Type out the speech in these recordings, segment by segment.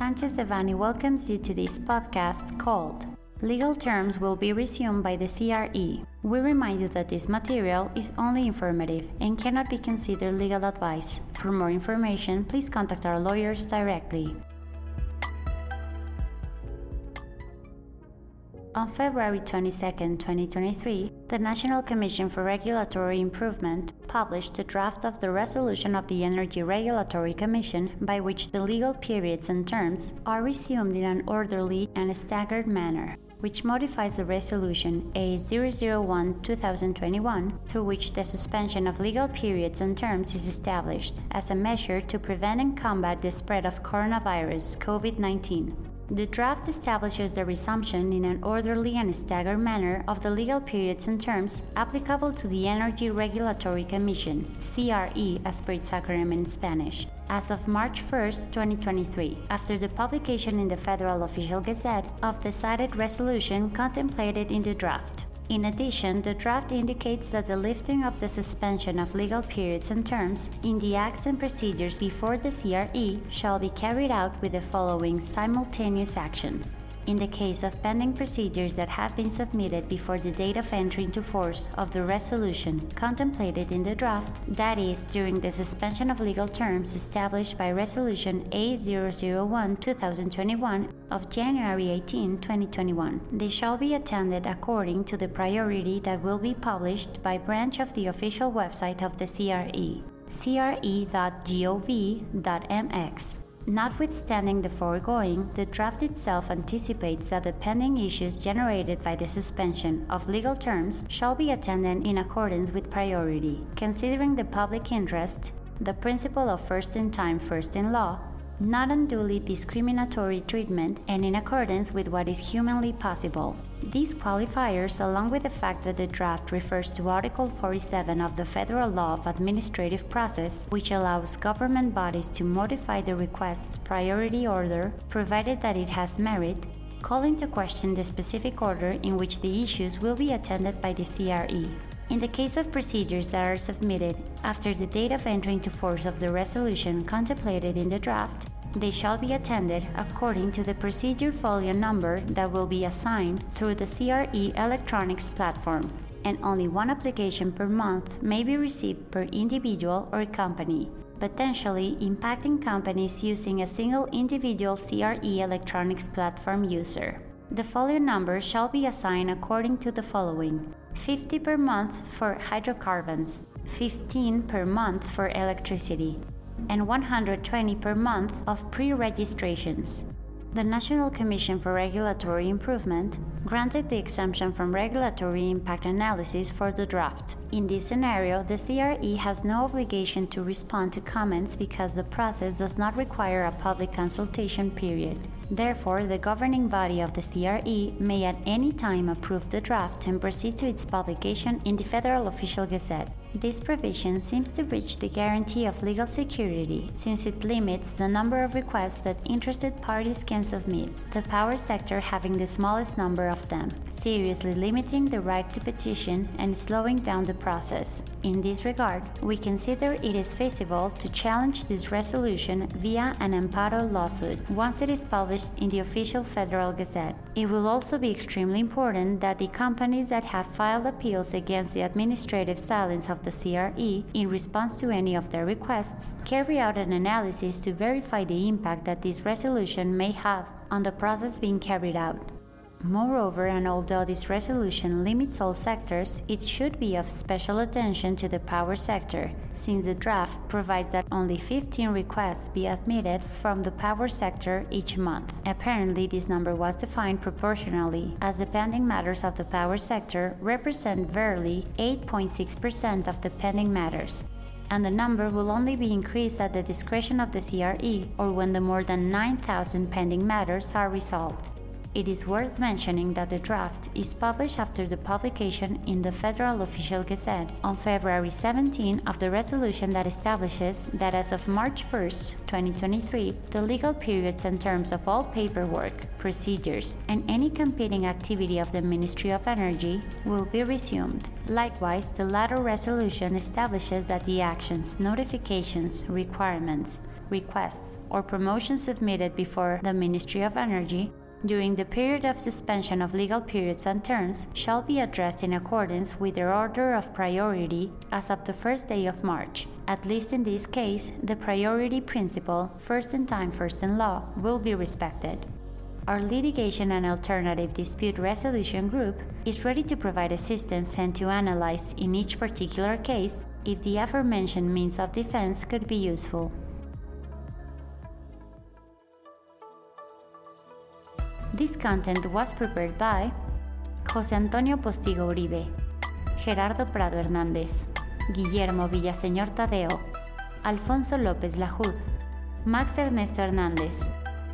Sanchez Devanny welcomes you to this podcast called Legal Terms Will Be Resumed by the CRE. We remind you that this material is only informative and cannot be considered legal advice. For more information, please contact our lawyers directly. On February 22, 2023, the National Commission for Regulatory Improvement published a draft of the resolution of the Energy Regulatory Commission by which the legal periods and terms are resumed in an orderly and staggered manner, which modifies the resolution A001 2021 through which the suspension of legal periods and terms is established as a measure to prevent and combat the spread of coronavirus COVID 19. The draft establishes the resumption in an orderly and staggered manner of the legal periods and terms applicable to the Energy Regulatory Commission, CRE as per its acronym in Spanish, as of March 1, 2023, after the publication in the Federal Official Gazette of the cited resolution contemplated in the draft. In addition, the draft indicates that the lifting of the suspension of legal periods and terms in the acts and procedures before the CRE shall be carried out with the following simultaneous actions in the case of pending procedures that have been submitted before the date of entry into force of the resolution contemplated in the draft, that is, during the suspension of legal terms established by Resolution A001 2021 of January 18, 2021. They shall be attended according to the priority that will be published by branch of the official website of the CRE cre.gov.mx. Notwithstanding the foregoing, the draft itself anticipates that the pending issues generated by the suspension of legal terms shall be attended in accordance with priority, considering the public interest, the principle of first in time, first in law, not unduly discriminatory treatment, and in accordance with what is humanly possible. These qualifiers, along with the fact that the draft refers to Article 47 of the Federal Law of Administrative Process, which allows government bodies to modify the request's priority order provided that it has merit, call into question the specific order in which the issues will be attended by the CRE. In the case of procedures that are submitted after the date of entry into force of the resolution contemplated in the draft, they shall be attended according to the procedure folio number that will be assigned through the CRE electronics platform, and only one application per month may be received per individual or company, potentially impacting companies using a single individual CRE electronics platform user. The folio number shall be assigned according to the following 50 per month for hydrocarbons, 15 per month for electricity, and 120 per month of pre registrations. The National Commission for Regulatory Improvement granted the exemption from regulatory impact analysis for the draft. In this scenario, the CRE has no obligation to respond to comments because the process does not require a public consultation period. Therefore, the governing body of the CRE may at any time approve the draft and proceed to its publication in the Federal Official Gazette. This provision seems to breach the guarantee of legal security since it limits the number of requests that interested parties can submit, the power sector having the smallest number of them, seriously limiting the right to petition and slowing down the process. In this regard, we consider it is feasible to challenge this resolution via an amparo lawsuit once it is published in the official Federal Gazette. It will also be extremely important that the companies that have filed appeals against the administrative silence of the CRE in response to any of their requests carry out an analysis to verify the impact that this resolution may have on the process being carried out. Moreover, and although this resolution limits all sectors, it should be of special attention to the power sector, since the draft provides that only 15 requests be admitted from the power sector each month. Apparently, this number was defined proportionally, as the pending matters of the power sector represent barely 8.6% of the pending matters, and the number will only be increased at the discretion of the CRE or when the more than 9,000 pending matters are resolved. It is worth mentioning that the draft is published after the publication in the Federal Official Gazette on February 17 of the resolution that establishes that as of March 1, 2023, the legal periods and terms of all paperwork, procedures, and any competing activity of the Ministry of Energy will be resumed. Likewise, the latter resolution establishes that the actions, notifications, requirements, requests, or promotions submitted before the Ministry of Energy during the period of suspension of legal periods and terms shall be addressed in accordance with their order of priority as of the first day of March. At least in this case, the priority principle, first in time, first in law, will be respected. Our litigation and alternative dispute resolution group is ready to provide assistance and to analyze in each particular case if the aforementioned means of defense could be useful. This content was prepared by José Antonio Postigo Uribe, Gerardo Prado Hernández, Guillermo Villaseñor Tadeo, Alfonso López Lajud, Max Ernesto Hernández,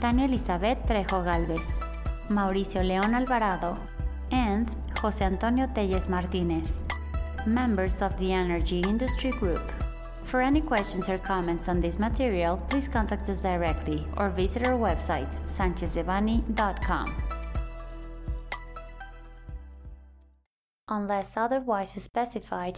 Tania Elizabeth Trejo Galvez, Mauricio León Alvarado, and José Antonio Telles Martínez, members of the Energy Industry Group. For any questions or comments on this material, please contact us directly or visit our website, sanchezdevanny.com. Unless otherwise specified,